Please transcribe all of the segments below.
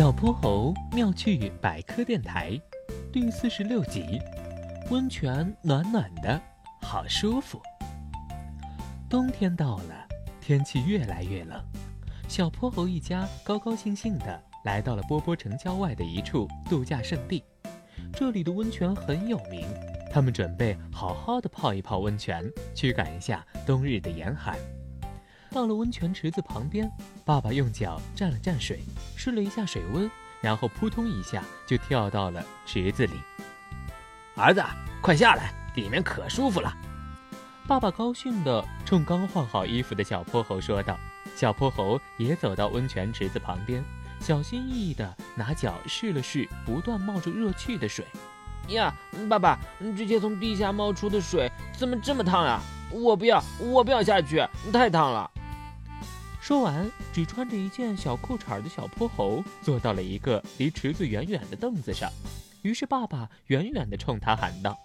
小泼猴妙趣百科电台，第四十六集：温泉暖暖的，好舒服。冬天到了，天气越来越冷，小泼猴一家高高兴兴地来到了波波城郊外的一处度假胜地。这里的温泉很有名，他们准备好好的泡一泡温泉，驱赶一下冬日的严寒。到了温泉池子旁边，爸爸用脚蘸了蘸水，试了一下水温，然后扑通一下就跳到了池子里。儿子，快下来，里面可舒服了。爸爸高兴地冲刚换好衣服的小泼猴说道。小泼猴也走到温泉池子旁边，小心翼翼地拿脚试了试不断冒着热气的水。呀，爸爸，这些从地下冒出的水怎么这么烫啊？我不要，我不要下去，太烫了。说完，只穿着一件小裤衩的小泼猴坐到了一个离池子远远的凳子上。于是，爸爸远远地冲他喊道：“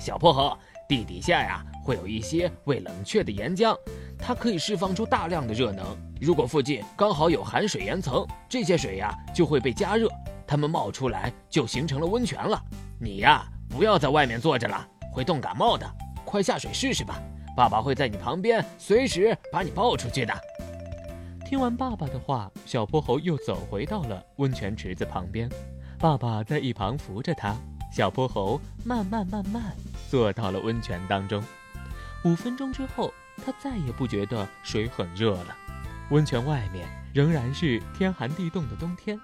小泼猴，地底下呀会有一些未冷却的岩浆，它可以释放出大量的热能。如果附近刚好有含水岩层，这些水呀就会被加热，它们冒出来就形成了温泉了。你呀，不要在外面坐着了，会冻感冒的。快下水试试吧。”爸爸会在你旁边，随时把你抱出去的。听完爸爸的话，小泼猴又走回到了温泉池子旁边。爸爸在一旁扶着他，小泼猴慢慢慢慢坐到了温泉当中。五分钟之后，他再也不觉得水很热了。温泉外面仍然是天寒地冻的冬天，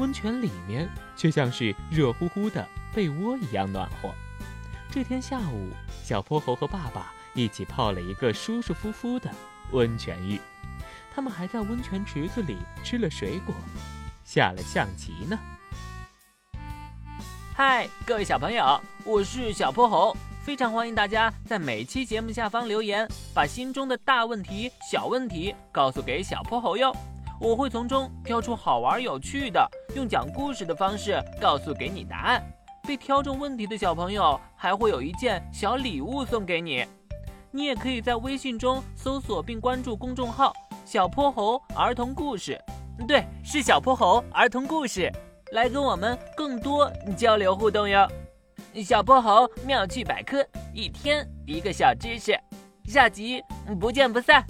温泉里面却像是热乎乎的被窝一样暖和。这天下午，小泼猴和爸爸。一起泡了一个舒舒服服的温泉浴，他们还在温泉池子里吃了水果，下了象棋呢。嗨，各位小朋友，我是小泼猴，非常欢迎大家在每期节目下方留言，把心中的大问题、小问题告诉给小泼猴哟，我会从中挑出好玩有趣的，用讲故事的方式告诉给你答案。被挑中问题的小朋友还会有一件小礼物送给你。你也可以在微信中搜索并关注公众号“小泼猴儿童故事”，对，是小泼猴儿童故事，来跟我们更多交流互动哟。小泼猴妙趣百科，一天一个小知识，下集不见不散。